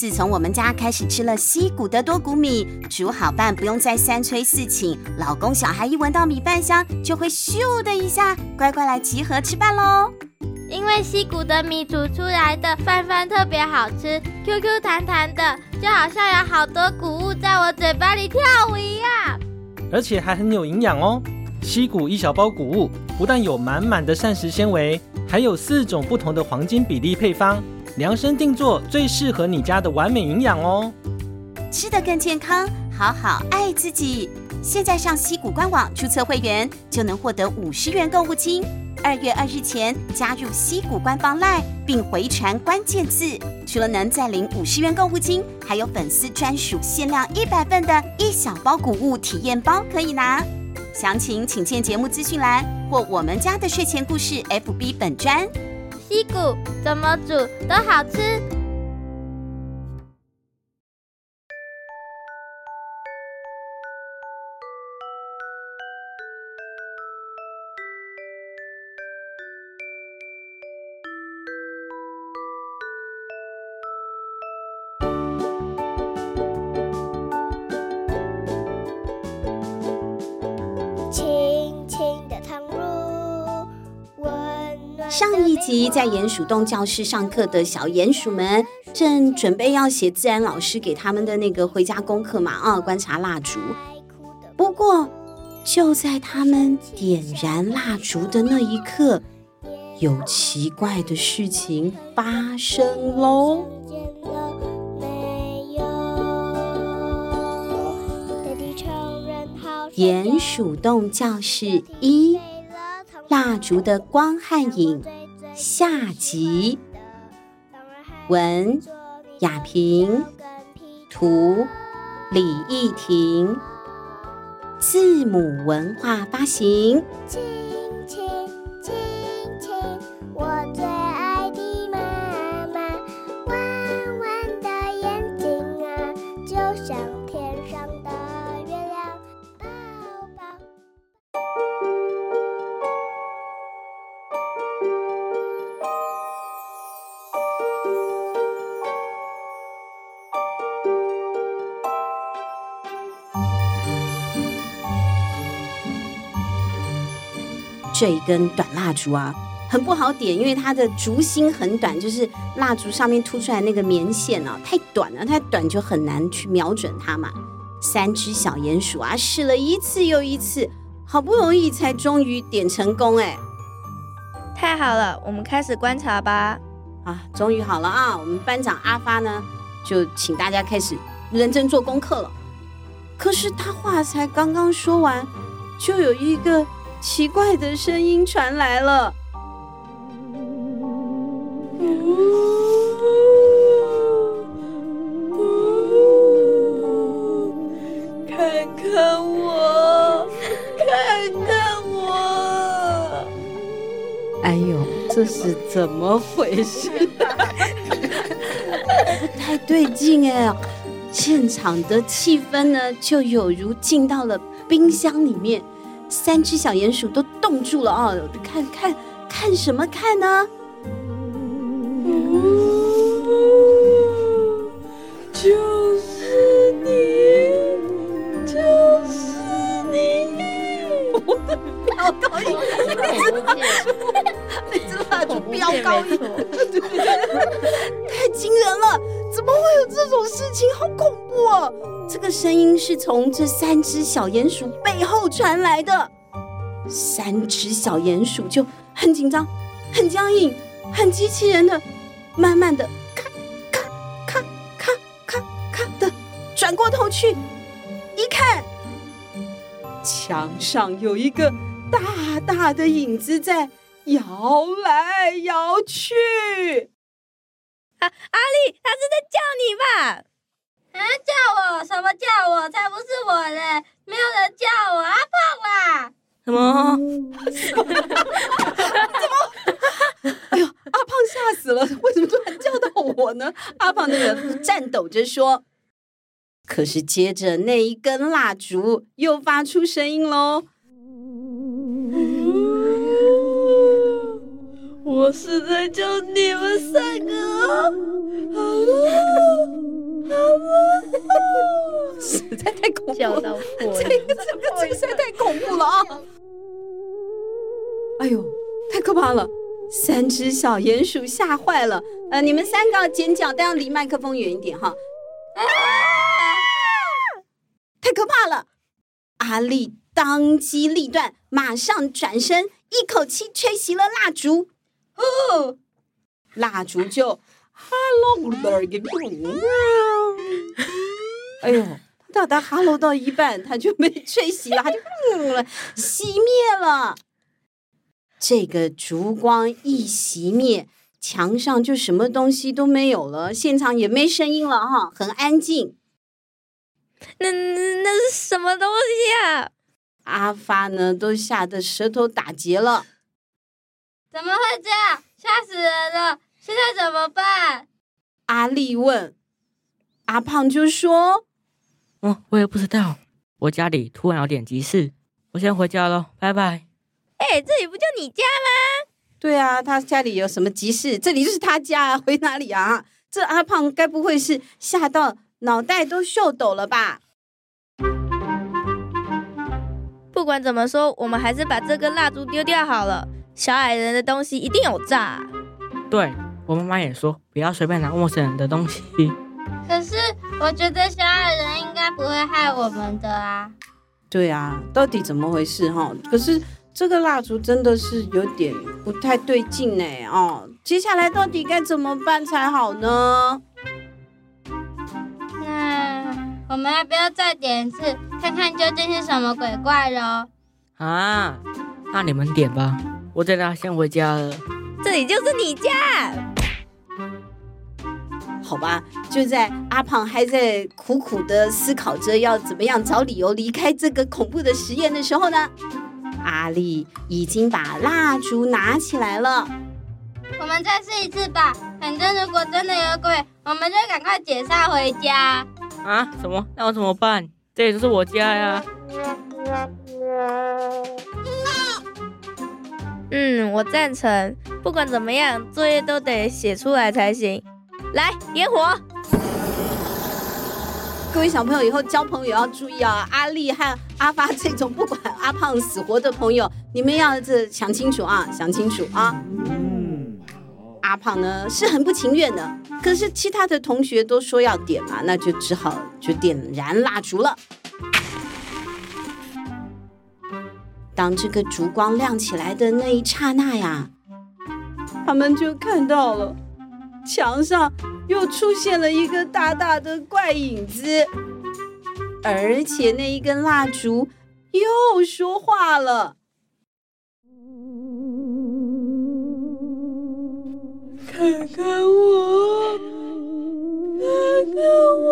自从我们家开始吃了西谷的多谷米，煮好饭不用再三催四请，老公小孩一闻到米饭香，就会咻的一下乖乖来集合吃饭喽。因为西谷的米煮出来的饭饭特别好吃，Q Q 弹弹的，就好像有好多谷物在我嘴巴里跳舞一样，而且还很有营养哦。西谷一小包谷物不但有满满的膳食纤维，还有四种不同的黄金比例配方，量身定做，最适合你家的完美营养哦。吃得更健康，好好爱自己。现在上西谷官网注册会员，就能获得五十元购物金。二月二日前加入西谷官方 LINE，并回传关键字，除了能再领五十元购物金，还有粉丝专属限量一百份的一小包谷物体验包可以拿。详情请见节目资讯栏或我们家的睡前故事 FB 本专。西谷怎么煮都好吃。上一集在鼹鼠洞教室上课的小鼹鼠们，正准备要写自然老师给他们的那个回家功课嘛，啊，观察蜡烛。不过，就在他们点燃蜡烛的那一刻，有奇怪的事情发生喽。鼹鼠洞教室一。蜡烛的光和影，下集。文：雅萍，图：李义婷，字母文化发行。这一根短蜡烛啊，很不好点，因为它的烛芯很短，就是蜡烛上面凸出来那个棉线啊，太短了，太短就很难去瞄准它嘛。三只小鼹鼠啊，试了一次又一次，好不容易才终于点成功哎！太好了，我们开始观察吧。啊，终于好了啊！我们班长阿发呢，就请大家开始认真做功课了。可是他话才刚刚说完，就有一个。奇怪的声音传来了，看看我，看看我，哎呦，这是怎么回事？不太对劲哎，现场的气氛呢，就有如进到了冰箱里面。三只小鼹鼠都冻住了啊！看看看什么看呢？就是你，就是你！飙高音，那只蜡烛飙高音，太惊人了！怎么会有这种事情？好恐怖啊！这个声音是从这三只小鼹鼠背后传来的，三只小鼹鼠就很紧张、很僵硬、很机器人的，慢慢的咔咔咔咔咔咔的转过头去，一看，墙上有一个大大的影子在摇来摇去。啊，阿力，他是在叫你吧？啊！叫我什么叫我？才不是我嘞！没有人叫我阿胖啦！什么？怎么？哎呦，阿胖吓死了！为什么突然叫到我呢？阿胖那个颤抖着说。可是接着那一根蜡烛又发出声音喽。我是在叫你们三个。好了。实在太恐怖了，这个这个这个实在太恐怖了啊！哎呦，太可怕了！三只小鼹鼠吓坏了。呃，你们三个要尖叫，但要离麦克风远一点哈。啊！太可怕了！阿力当机立断，马上转身，一口气吹熄了蜡烛。哦，蜡烛就 Hello，哎呦，到达 Hello 到一半，他就被吹熄了，他就熄灭了。这个烛光一熄灭，墙上就什么东西都没有了，现场也没声音了哈，很安静。那那那是什么东西啊？阿发呢，都吓得舌头打结了。怎么会这样？吓死人了！现在怎么办？阿力问。阿胖就说：“嗯，我也不知道。我家里突然有点急事，我先回家了，拜拜。”哎，这里不就你家吗？对啊，他家里有什么急事？这里就是他家，回哪里啊？这阿胖该不会是吓到脑袋都秀抖了吧？不管怎么说，我们还是把这根蜡烛丢掉好了。小矮人的东西一定有诈。对，我妈妈也说，不要随便拿陌生人的东西。可是我觉得小矮人应该不会害我们的啊。对啊，到底怎么回事哈？可是。这个蜡烛真的是有点不太对劲呢，哦，接下来到底该怎么办才好呢？那我们要不要再点一次，看看究竟是什么鬼怪喽？啊，那你们点吧，我在那先回家了。这里就是你家。好吧，就在阿胖还在苦苦的思考着要怎么样找理由离开这个恐怖的实验的时候呢，阿力已经把蜡烛拿起来了，我们再试一次吧。反正如果真的有鬼，我们就赶快解散回家。啊？什么？那我怎么办？这也就是我家呀。嗯，我赞成。不管怎么样，作业都得写出来才行。来，点火。各位小朋友，以后交朋友要注意啊！阿力和阿发这种不管阿胖死活的朋友，你们要这想清楚啊，想清楚啊！阿胖呢是很不情愿的，可是其他的同学都说要点嘛，那就只好就点燃蜡烛了。当这个烛光亮起来的那一刹那呀，他们就看到了墙上。又出现了一个大大的怪影子，而且那一根蜡烛又说话了：“看看我，看看我。”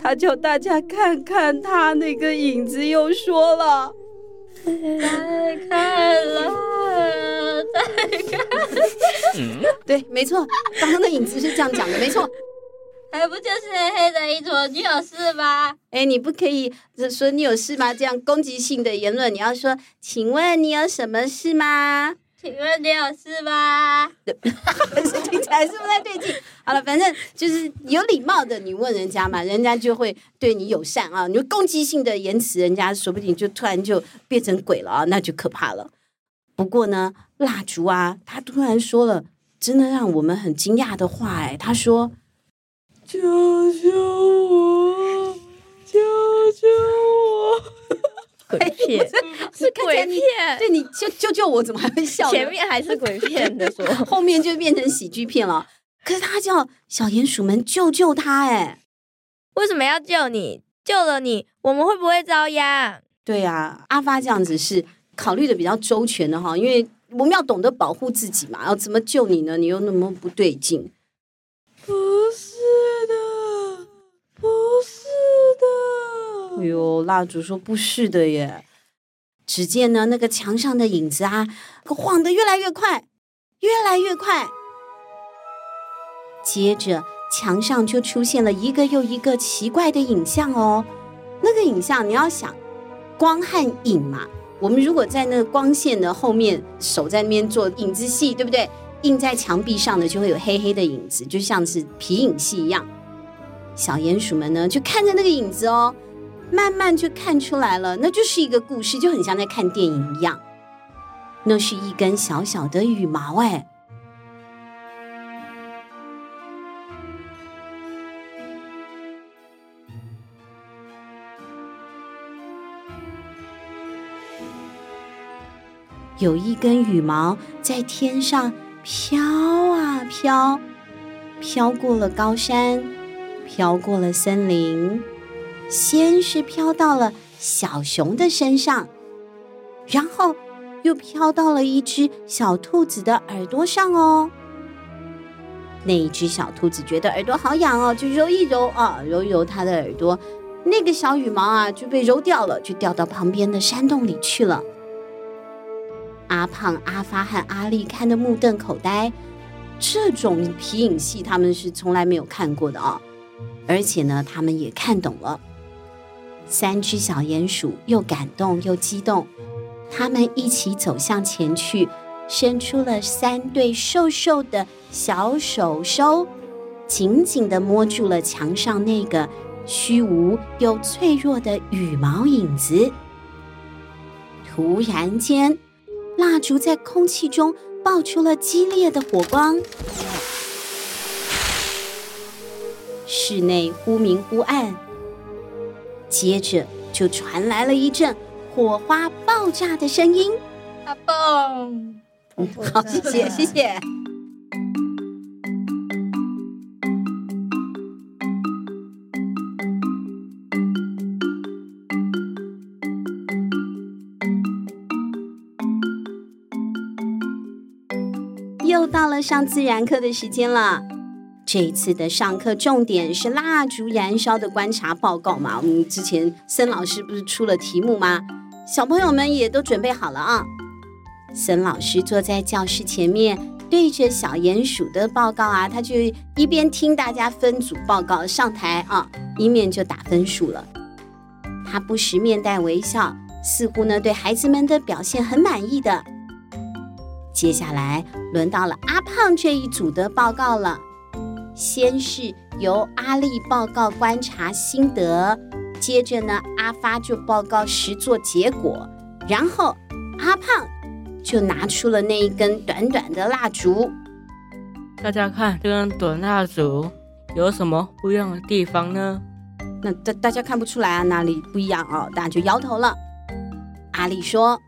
他叫大家看看他，那个影子又说了：“ 再看了。”嗯，对，没错，刚刚的影子是这样讲的，没错，还不就是黑黑的一坨？你有事吗？哎，你不可以说你有事吗？这样攻击性的言论，你要说，请问你有什么事吗？请问你有事吗？听起来是不太对劲。好了，反正就是有礼貌的，你问人家嘛，人家就会对你友善啊。你攻击性的言辞，人家说不定就突然就变成鬼了啊，那就可怕了。不过呢，蜡烛啊，他突然说了，真的让我们很惊讶的话，哎，他说：“救救我，救救我！”鬼片是鬼片，对，你救救救我，怎么还会笑？前面还是鬼片的说，后面就变成喜剧片了。可是他叫小鼹鼠们救救他，哎，为什么要救你？救了你，我们会不会遭殃？对呀，阿发这样子是。考虑的比较周全的哈，因为我们要懂得保护自己嘛。要怎么救你呢？你又那么不对劲。不是的，不是的。哎呦，蜡烛说不是的耶。只见呢，那个墙上的影子啊，晃得越来越快，越来越快。接着，墙上就出现了一个又一个奇怪的影像哦。那个影像，你要想，光和影嘛。我们如果在那个光线的后面，手在那边做影子戏，对不对？印在墙壁上的就会有黑黑的影子，就像是皮影戏一样。小鼹鼠们呢，就看着那个影子哦，慢慢就看出来了，那就是一个故事，就很像在看电影一样。那是一根小小的羽毛，哎。有一根羽毛在天上飘啊飘，飘过了高山，飘过了森林，先是飘到了小熊的身上，然后又飘到了一只小兔子的耳朵上哦。那一只小兔子觉得耳朵好痒哦，就揉一揉啊，揉一揉它的耳朵，那个小羽毛啊就被揉掉了，就掉到旁边的山洞里去了。阿胖、阿发和阿力看得目瞪口呆，这种皮影戏他们是从来没有看过的哦！而且呢，他们也看懂了。三只小鼹鼠又感动又激动，他们一起走向前去，伸出了三对瘦瘦的小手手，紧紧地摸住了墙上那个虚无又脆弱的羽毛影子。突然间，蜡烛在空气中爆出了激烈的火光，室内忽明忽暗，接着就传来了一阵火花爆炸的声音。阿蹦，好，谢谢，谢谢。到了上自然课的时间了。这一次的上课重点是蜡烛燃烧的观察报告嘛？我们之前森老师不是出了题目吗？小朋友们也都准备好了啊。森老师坐在教室前面，对着小鼹鼠的报告啊，他就一边听大家分组报告上台啊，一面就打分数了。他不时面带微笑，似乎呢对孩子们的表现很满意的。接下来轮到了阿胖这一组的报告了。先是由阿力报告观察心得，接着呢，阿发就报告实作结果，然后阿胖就拿出了那一根短短的蜡烛。大家看这根短蜡烛有什么不一样的地方呢？那大大家看不出来啊，哪里不一样哦？大家就摇头了。阿力说。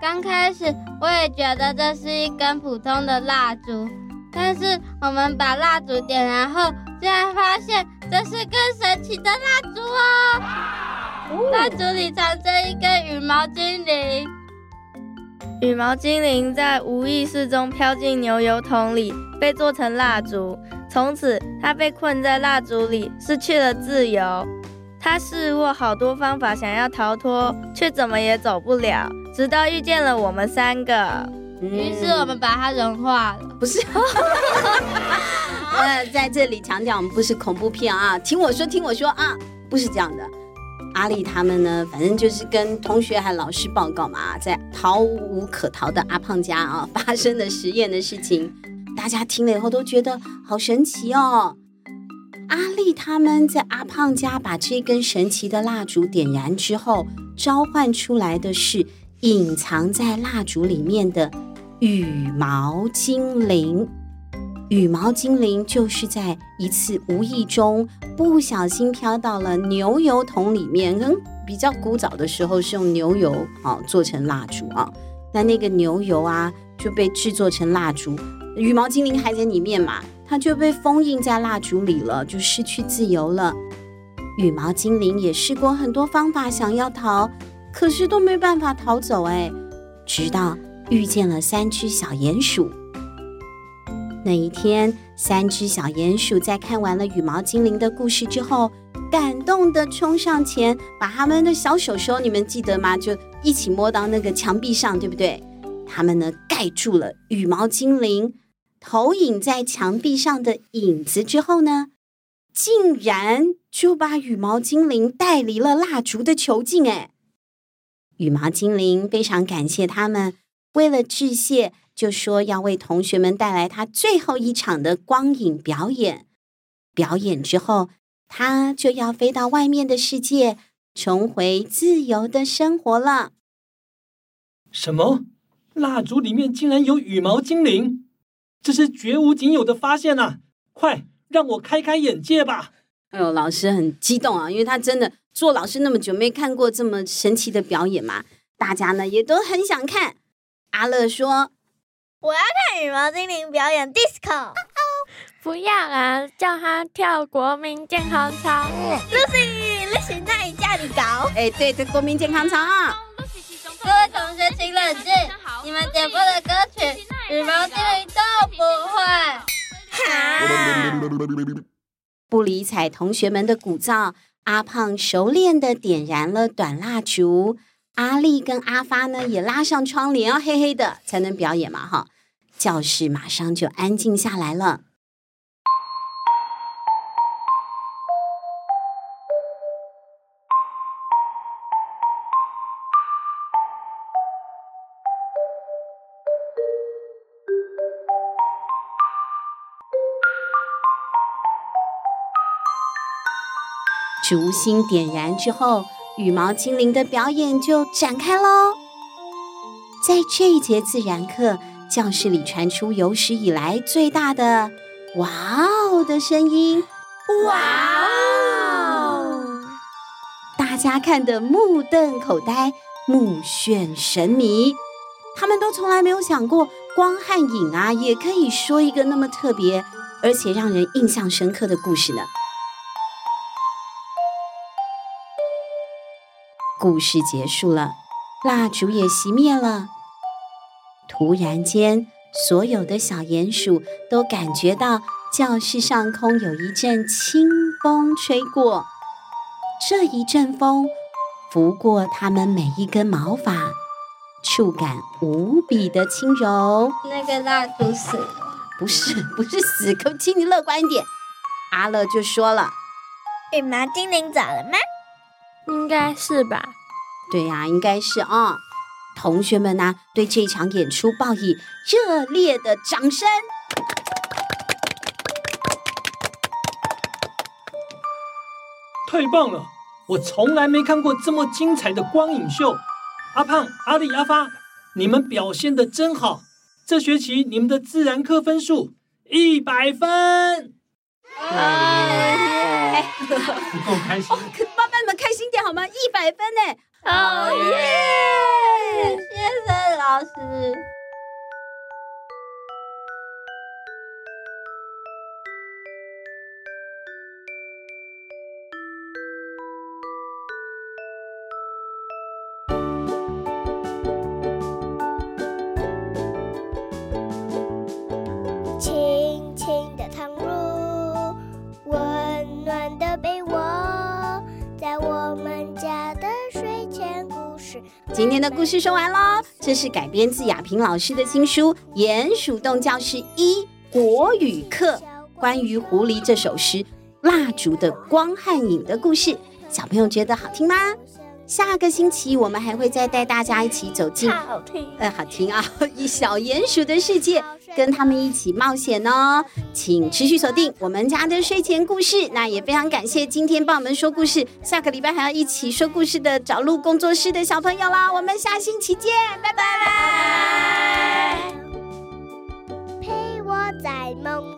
刚开始我也觉得这是一根普通的蜡烛，但是我们把蜡烛点燃后，竟然发现这是更神奇的蜡烛哦！蜡烛里藏着一根羽毛精灵，羽毛精灵在无意识中飘进牛油桶里，被做成蜡烛，从此它被困在蜡烛里，失去了自由。它试过好多方法想要逃脱，却怎么也走不了。直到遇见了我们三个，于是我们把它融化了。不是，呃，在这里强调，我们不是恐怖片啊！听我说，听我说啊，不是这样的。阿丽他们呢，反正就是跟同学还老师报告嘛，在逃无可逃的阿胖家啊发生的实验的事情，大家听了以后都觉得好神奇哦。阿丽他们在阿胖家把这根神奇的蜡烛点燃之后，召唤出来的是隐藏在蜡烛里面的羽毛精灵。羽毛精灵就是在一次无意中不小心飘到了牛油桶里面。嗯，比较古早的时候是用牛油啊做成蜡烛啊，那那个牛油啊就被制作成蜡烛，羽毛精灵还在里面嘛。它就被封印在蜡烛里了，就失去自由了。羽毛精灵也试过很多方法想要逃，可是都没办法逃走哎。直到遇见了三只小鼹鼠。那一天，三只小鼹鼠在看完了羽毛精灵的故事之后，感动地冲上前，把他们的小手手，你们记得吗？就一起摸到那个墙壁上，对不对？他们呢，盖住了羽毛精灵。投影在墙壁上的影子之后呢，竟然就把羽毛精灵带离了蜡烛的囚禁。哎，羽毛精灵非常感谢他们，为了致谢，就说要为同学们带来他最后一场的光影表演。表演之后，他就要飞到外面的世界，重回自由的生活了。什么？蜡烛里面竟然有羽毛精灵？这是绝无仅有的发现啊！快让我开开眼界吧！哎呦，老师很激动啊，因为他真的做老师那么久，没看过这么神奇的表演嘛。大家呢也都很想看。阿乐说：“我要看羽毛精灵表演 disco。”不要啊！叫他跳国民健康操。Lucy，你现在家里搞？哎，对，这国民健康操啊！各位同学请冷静，你们点播的歌曲羽毛精灵都不会。哈！不理睬同学们的鼓噪，阿胖熟练的点燃了短蜡烛。阿丽跟阿发呢也拉上窗帘，要黑黑的才能表演嘛！哈，教室马上就安静下来了。烛芯点燃之后，羽毛精灵的表演就展开喽。在这一节自然课，教室里传出有史以来最大的“哇哦”的声音。哇哦！大家看得目瞪口呆，目眩神迷。他们都从来没有想过，光和影啊，也可以说一个那么特别而且让人印象深刻的故事呢。故事结束了，蜡烛也熄灭了。突然间，所有的小鼹鼠都感觉到教室上空有一阵清风吹过，这一阵风拂过它们每一根毛发，触感无比的轻柔。那个蜡烛死了？不是，不是死，可请你乐观一点。阿乐就说了：“羽毛精灵走了吗？”应该是吧，对呀、啊，应该是啊、哦。同学们呢、啊，对这场演出报以热烈的掌声。太棒了！我从来没看过这么精彩的光影秀。阿胖、阿里、阿发，你们表现的真好。这学期你们的自然课分数一百分。哎，不够开心。开心点好吗？一百分呢！好耶！谢谢老师。今天的故事说完喽，这是改编自亚平老师的新书《鼹鼠洞教室一国语课》，关于狐狸这首诗《蜡烛的光和影》的故事。小朋友觉得好听吗？下个星期我们还会再带大家一起走进，好听，呃，好听啊！一小鼹鼠的世界，跟他们一起冒险哦。请持续锁定我们家的睡前故事。那也非常感谢今天帮我们说故事，下个礼拜还要一起说故事的找路工作室的小朋友啦。我们下星期见，拜拜。陪我在梦里。